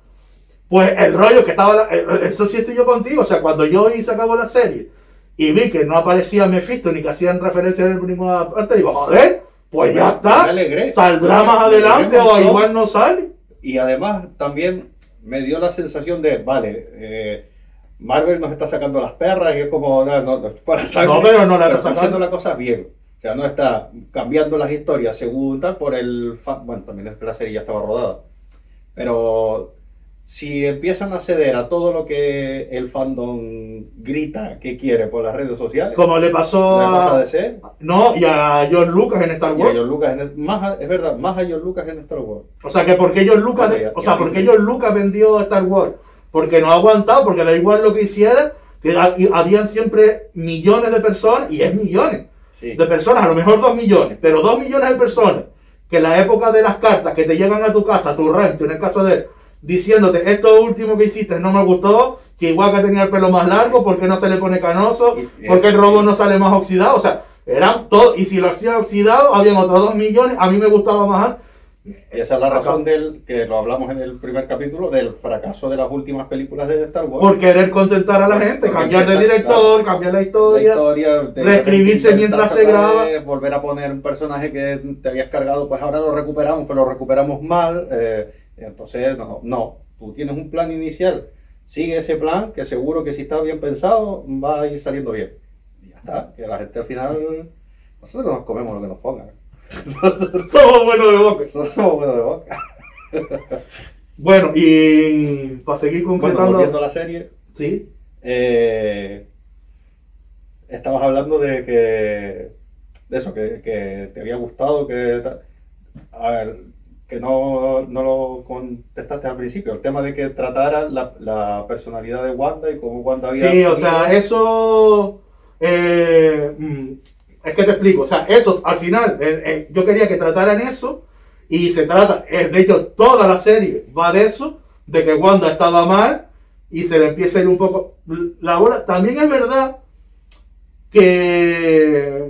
Pues el rollo que estaba, eso sí estoy yo contigo, o sea, cuando yo hice acabó la serie y vi que no aparecía Mephisto ni que hacían referencia en ninguna parte, digo, joder, pues ya está, saldrá más adelante o igual no sale. Y además también me dio la sensación de, vale, eh, Marvel nos está sacando las perras y es como, no, no, para sangre, no pero no la está, haciendo las cosas bien. O sea, no está cambiando las historias según tal por el... Bueno, también es que la serie ya estaba rodada. Pero si empiezan a ceder a todo lo que el fandom grita que quiere por las redes sociales, como le pasó a DC, no y a George Lucas en Star Wars, Lucas más es verdad, más a George Lucas en Star Wars. O sea que porque George Lucas, o sea, porque George Lucas vendió Star Wars porque no ha aguantado, porque da igual lo que hiciera, que habían siempre millones de personas, y es millones de personas, a lo mejor dos millones, pero dos millones de personas, que en la época de las cartas que te llegan a tu casa, a tu rento, en el caso de él, diciéndote, esto último que hiciste no me gustó, que igual que tenía el pelo más largo, porque no se le pone canoso, porque el robo no sale más oxidado, o sea, Eran todo, y si lo hacía oxidado, habían otros 2 millones. A mí me gustaba más. Esa es la razón del que lo hablamos en el primer capítulo del fracaso de las últimas películas de Star Wars. Por querer contentar a la gente, cambiar de director, claro, cambiar la La historia. historia, de reescribirse mientras se graba. vez, Volver a poner un personaje que te habías cargado, pues ahora lo recuperamos, pero lo recuperamos mal. eh, entonces, no, no, tú tienes un plan inicial, sigue ese plan, que seguro que si está bien pensado, va a ir saliendo bien. Y ya está, que la gente al final, nosotros nos comemos lo que nos pongan. [LAUGHS] Somos buenos de boca. Somos buenos de boca. Bueno, y para seguir Bueno, volviendo a la serie, sí, Eh, estabas hablando de que de eso, que, que te había gustado, que a ver, que no, no lo contestaste al principio, el tema de que tratara la, la personalidad de Wanda y cómo Wanda había sí, o sea, eso. eh, mm, es que te explico, o sea, eso al final, eh, eh, yo quería que trataran eso, y se trata, eh, de hecho, toda la serie va de eso, de que Wanda estaba mal, y se le empieza a ir un poco la bola. También es verdad que,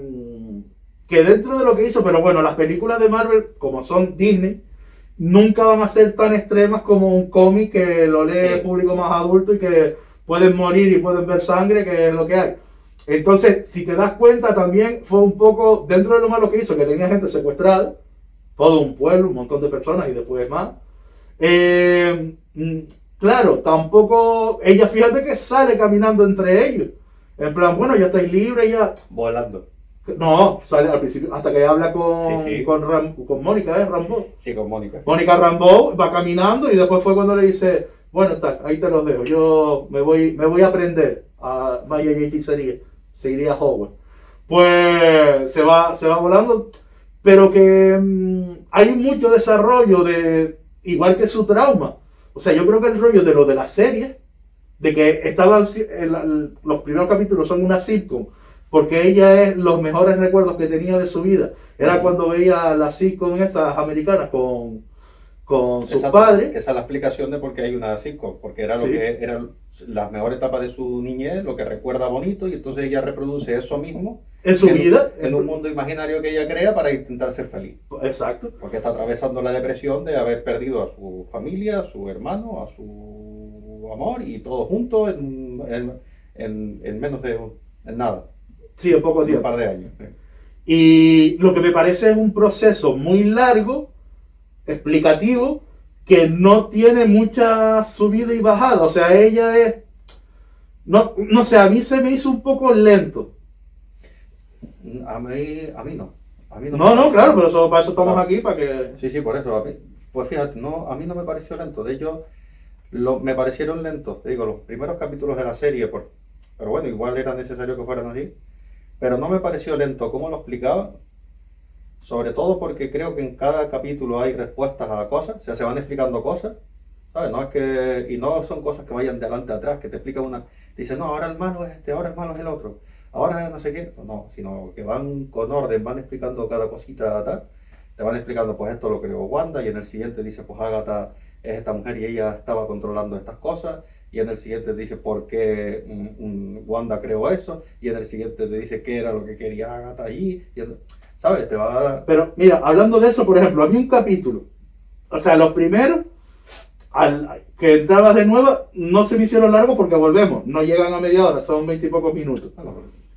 que dentro de lo que hizo, pero bueno, las películas de Marvel, como son Disney, nunca van a ser tan extremas como un cómic que lo lee Sí. el público más adulto y que pueden morir y pueden ver sangre, que es lo que hay. Entonces, si te das cuenta, también fue un poco, dentro de lo malo que hizo, que tenía gente secuestrada, todo un pueblo, un montón de personas y después más. Eh, mm, claro, tampoco, ella fíjate que sale caminando entre ellos. En plan, bueno, ya estáis libres, ya. volando. No, sale al principio, hasta que habla con, Sí, sí. con, Ram- con Mónica, ¿eh? Rambo. Sí, con Mónica. Mónica Rambo va caminando y después fue cuando le dice, bueno, está, ahí te los dejo, yo me voy, me voy a aprender a Maya y hechicería, seguiría a Hogwarts. Pues se va, se va volando, pero que mm, hay mucho desarrollo de, igual que su trauma. O sea, yo creo que el rollo de lo de la serie, de que estaban, el- el- los primeros capítulos son una sitcom, porque ella es los mejores recuerdos que tenía de su vida. Era cuando veía las sitcom esas americanas con, con sus padres. esa es la explicación de por qué hay una sitcom, porque era lo Sí. que era la mejor etapa de su niñez, lo que recuerda bonito, y entonces ella reproduce eso mismo En su en, vida. en un mundo imaginario que ella crea para intentar ser feliz. Exacto. Porque está atravesando la depresión de haber perdido a su familia, a su hermano, a su amor y todo junto en, en- en- en menos de un- en nada, Sí, en poco en un tiempo. par de años. Y lo que me parece es un proceso muy largo, explicativo, que no tiene mucha subida y bajada. O sea, ella es... No, no sé, a mí se me hizo un poco lento. A mí, a mí no. A mí No, no, me- claro, pero eso, para eso estamos Claro. aquí, para que... Sí, sí, por eso. A mí, pues fíjate, no, a mí no me pareció lento. De hecho, lo- me parecieron lentos. Te digo, los primeros capítulos de la serie, por, pero bueno, igual era necesario que fueran así. Pero no me pareció lento cómo lo explicaba. Sobre todo porque creo que en cada capítulo hay respuestas a cosas. O sea, se van explicando cosas. ¿Sabes? No es que, y no son cosas que vayan de adelante a atrás, que te explican una. Dice, no, ahora el malo es este, ahora el malo es el otro. Ahora no sé qué. No, sino que van con orden, van explicando cada cosita tal te van explicando, pues esto lo creó Wanda, y en el siguiente dice, pues Agatha es esta mujer y ella estaba controlando estas cosas, y en el siguiente dice por qué mm, mm, Wanda creó eso, y en el siguiente te dice qué era lo que quería Agatha allí, y ¿sabes? Te va Pero mira, hablando de eso, por ejemplo, había un capítulo. O sea, los primeros, al, que entrabas de nuevo, no se me hicieron largos porque volvemos. No llegan a media hora, son veintipocos minutos. Bueno,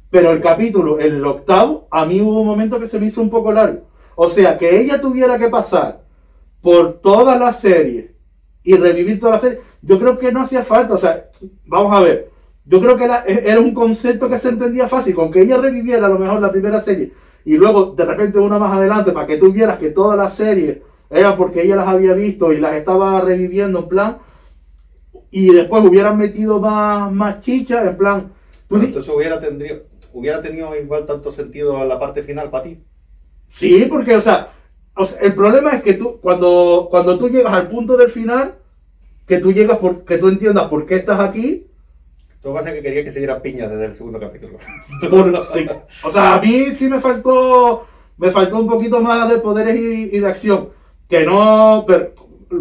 Pero el capítulo, el octavo, a mí hubo un momento que se me hizo un poco largo. O sea, que ella tuviera que pasar por toda la serie y revivir toda la serie, yo creo que no hacía falta. O sea, vamos a ver. Yo creo que era, era un concepto que se entendía fácil, con que ella reviviera a lo mejor la primera serie y luego de repente una más adelante para que tú vieras que toda la serie era porque ella las había visto y las estaba reviviendo en plan y después hubieran metido más, más chicha en plan entonces hubiera, tendría, hubiera tenido igual tanto sentido la parte final para ti. Sí, porque, o sea, o sea, el problema es que tú, cuando, cuando tú llegas al punto del final, que tú llegas por, que tú entiendas por qué estás aquí, Lo que pasa es que quería que se diera piña desde el segundo capítulo. [LAUGHS] o sea, a mí sí me faltó, me faltó un poquito más de poderes y, y de acción, que no, pero,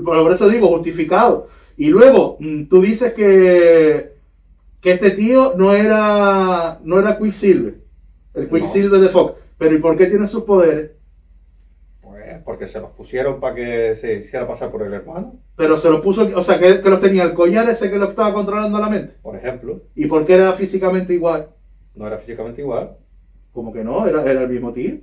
por eso digo, justificado. Y luego, mm, tú dices que, que este tío no era, no era Quicksilver. El Quicksilver de Fox. Pero ¿y por qué tiene sus poderes? Pues porque se los pusieron para que se hiciera pasar por el hermano, Pero se los puso, o sea, que, que los tenía el collar ese que lo estaba controlando la mente. por ejemplo. ¿Y por qué era físicamente igual? No era físicamente igual, Como que no, era, era el mismo tío.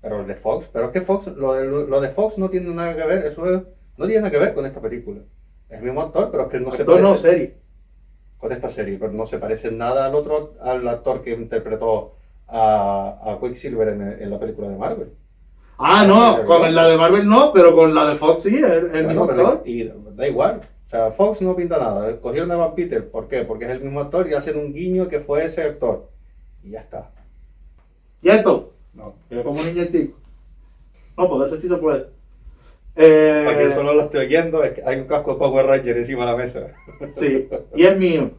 pero el de Fox. Pero es que Fox, lo de, lo de Fox no tiene nada que ver, eso es- no tiene nada que ver con esta película. Es el mismo actor, pero es que no se Actor parece no, serie. con esta serie, pero no se parece nada al otro, al actor que interpretó a, a Quicksilver en, en la película de Marvel. Ah, no, con la de Marvel no, pero con la de Fox sí, el, el mismo actor. y da igual. O sea, Fox no pinta nada. Cogieron a Van Peter. ¿Por qué? Porque es el mismo actor y hacen un guiño que fue ese actor. Y ya está. ¿Cierto? No. Que como un niño el tico. No, poderse sí se puede. Eh, Para quien solo lo esté oyendo, es que hay un casco de Power Ranger encima de la mesa. [LAUGHS] Sí, y es mío.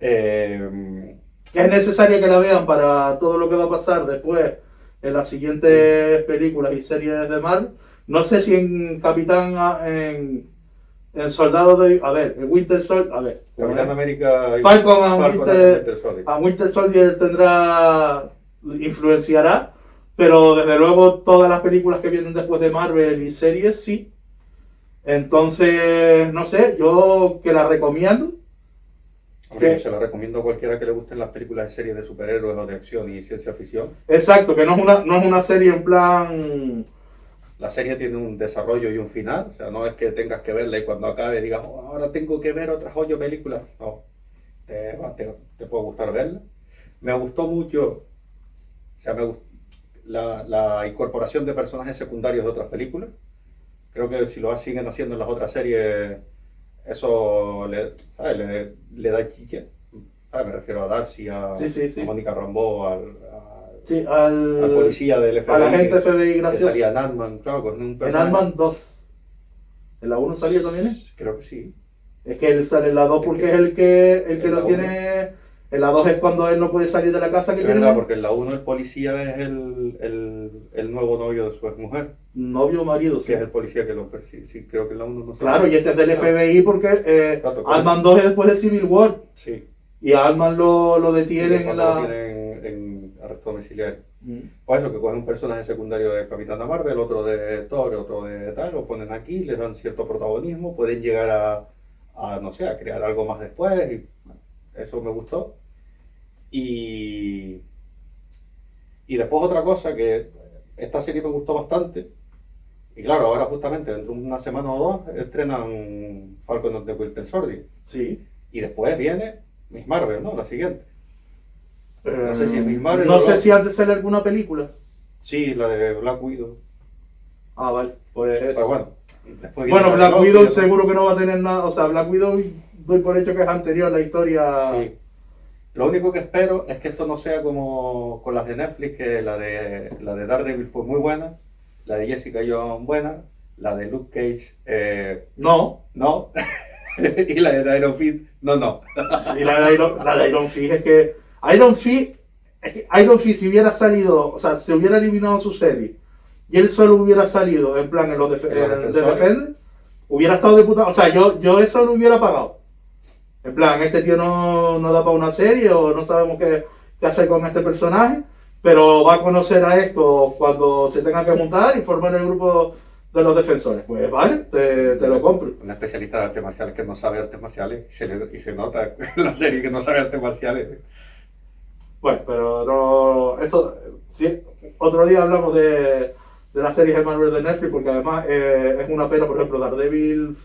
Eh, Que es necesaria que la vean para todo lo que va a pasar después en las siguientes películas y series de Marvel. No sé si en Capitán, en, en Soldado de... A ver, en Winter Soldier... A ver. Capitán América y Falcon and Falcon Winter- and Winter Soldier. a Winter Soldier tendrá influenciará, pero desde luego todas las películas que vienen después de Marvel y series sí. Entonces, no sé, yo que la recomiendo. Hombre, se la recomiendo a cualquiera que le gusten las películas de series de superhéroes o de acción y ciencia ficción. Exacto, que no es una, no es una serie en plan. La serie tiene un desarrollo y un final. O sea, no es que tengas que verla y cuando acabe digas, "Oh, ahora tengo que ver otras ocho películas. No, te, te, te puede gustar verla. Me gustó mucho o sea, me gust- la, la incorporación de personajes secundarios de otras películas. Creo que si lo siguen haciendo en las otras series, eso le, ¿sabes? le, le da chique. ¿sabes? Me refiero a Darcy, a, Sí, sí, sí. a Mónica Rambeau, al, a- al, al policía del FBI. a la gente FBI salía en Ant-Man, claro, con un En personaje- Ant-Man 2. ¿En la 1 salía también? Creo que sí. Es que él sale en la 2 Es porque que- es el que, el que lo tiene. En la 2 es cuando él no puede salir de la casa que Es tiene. verdad, porque en la 1 el policía es el, el, el nuevo novio de su exmujer, Novio o marido, sí. que es el policía que lo persigue. Sí, creo que en la 1 no Claro, y este es del FBI porque eh. Ant-Man 2 es después de Civil War. Sí. Y a Ant-Man lo, lo detienen en lo la. tienen en arresto domiciliario. Mm. Por eso que cogen un personaje secundario de Capitana Marvel, otro de Thor, otro de tal, lo ponen aquí, les dan cierto protagonismo, pueden llegar a, a, no sé, a crear algo más después, y bueno, eso me gustó. Y, y después otra cosa que esta serie me gustó bastante, y claro, ahora justamente dentro de una semana o dos estrenan Falcon and the Winter Soldier, Sí. y después viene Miss Marvel, ¿no? La siguiente. No sé si es Eh, Miss Marvel No o sé si antes sale alguna película. Sí, la de Black Widow. Ah, vale. Pues. Pero bueno, después Bueno, Black Widow seguro que no va a tener nada. O sea, Black Widow doy por hecho que es anterior a la historia. Sí. Lo único que espero es que esto no sea como con las de Netflix, que la de, la de Daredevil fue muy buena, la de Jessica Jones buena, la de Luke Cage eh, No. no, [LAUGHS] y la de Iron Fist no, no. Y la de Iron, la de Iron Fist es que. Iron Fist. Es que Iron Fist, si hubiera salido. O sea, si hubiera eliminado su serie. Y él solo hubiera salido en plan en los, def- En los en el de. Defender. Hubiera estado de puta. O sea, yo, yo eso lo hubiera pagado. En plan, este tío no, no da para una serie o no sabemos qué, qué hacer con este personaje. Pero va a conocer a esto cuando se tenga que montar y formar el grupo de los defensores. Pues vale, te, te lo compro. Un especialista de artes marciales que no sabe artes marciales y se, le- y se nota [LAUGHS] en la serie que no sabe artes marciales. Bueno, pero no. Eso. Sí, otro día hablamos de, de las series de Marvel de Netflix, porque además eh, es una pena, por ejemplo, Daredevil.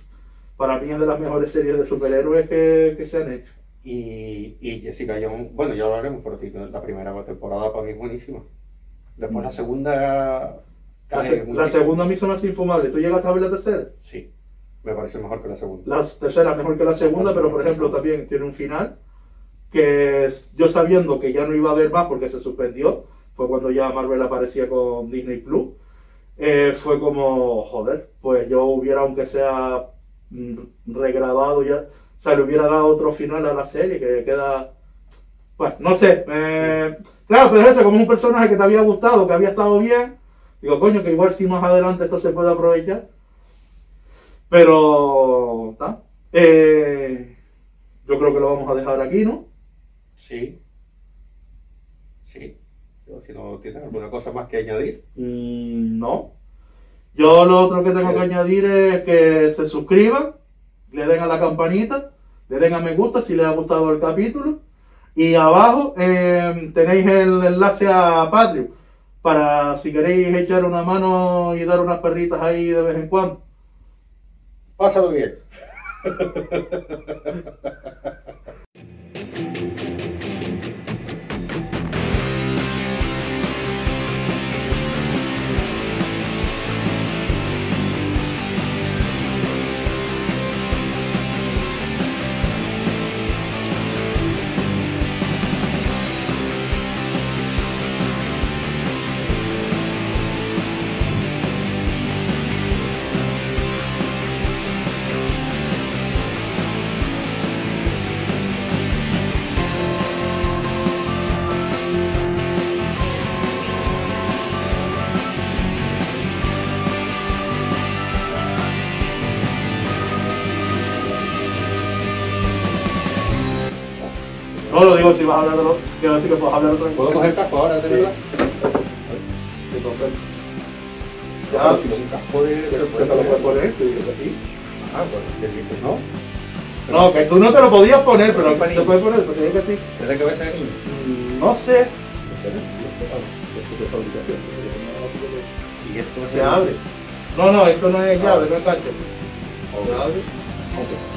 Para mí es de las mejores series de superhéroes que, que se han hecho. Y, y Jessica Jones, bueno, ya lo hablaremos por ti, la primera temporada para mí es buenísima. Después la segunda... La, se- segunda a mí se me hace infumable. ¿Tú llegaste a ver la tercera? Sí, me parece mejor que la segunda. La tercera mejor que la segunda, pero por ejemplo también tiene un final que yo sabiendo que ya no iba a haber más porque se suspendió, fue cuando ya Marvel aparecía con Disney Plus, eh, fue como, joder, pues yo hubiera, aunque sea regrabado ya, o sea, le hubiera dado otro final a la serie que queda, bueno, no sé, eh, claro, pero ese como un personaje que te había gustado, que había estado bien, digo, coño, que igual si más adelante esto se puede aprovechar. Pero, ¿tá? Eh, yo creo que lo vamos a dejar aquí, ¿no? Sí. Sí. Si no tienes alguna cosa más que añadir. Mm, no. Yo lo otro que tengo que añadir es que se suscriban, le den a la campanita, le den a me gusta si les ha gustado el capítulo. Y abajo eh, tenéis el enlace a Patreon para si queréis echar una mano y dar unas perritas ahí de vez en cuando. Pásalo bien. [LAUGHS] No lo digo si vas a hablar de lo. Quiero decir que puedes hablar otra ¿Puedo coger el casco ahora, de verdad? Ya, Claro, si sin casco es... Es te lo puedes poner, tú dices que sí. Ah, pues que dices, ¿no? No, que tú no te lo podías poner, pero se puede poner, porque dije que sí. ¿Desde que ves el niño? Mm, No sé, Y esto se abre. No, no, esto no es llave, no es gancho. Ok. Se abre. Bueno,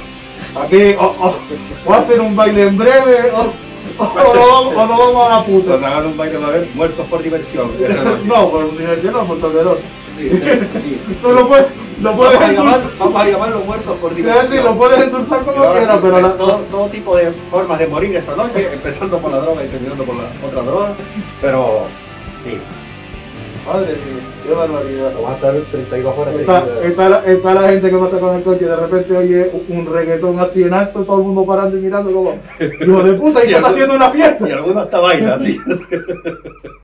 Aquí, o, o, o hacen un baile en breve, o, o, no, vamos, o no vamos a la puta. Cuando hagan un baile va a haber muertos por diversión. [LAUGHS] No, por diversión no, por sobredosis. Sí, sí. Tú lo puedes, lo puedes Vamos a, llamar, vamos a llamarlos muertos por Te voy a decir, diversión. lo puedes endulzar como quieras, sí, pero la, todo, todo tipo de formas de morir esa noche, [LAUGHS] empezando por la droga y terminando por la otra droga. Pero sí, Madre mía, qué barbaridad. vamos a estar 32 horas Está, está, la, está la gente que pasa con el coche y de repente oye un reggaetón así en alto, todo el mundo parando y mirando como, hijo de puta, y se está haciendo una fiesta. Y algunos hasta bailan, así. [LAUGHS]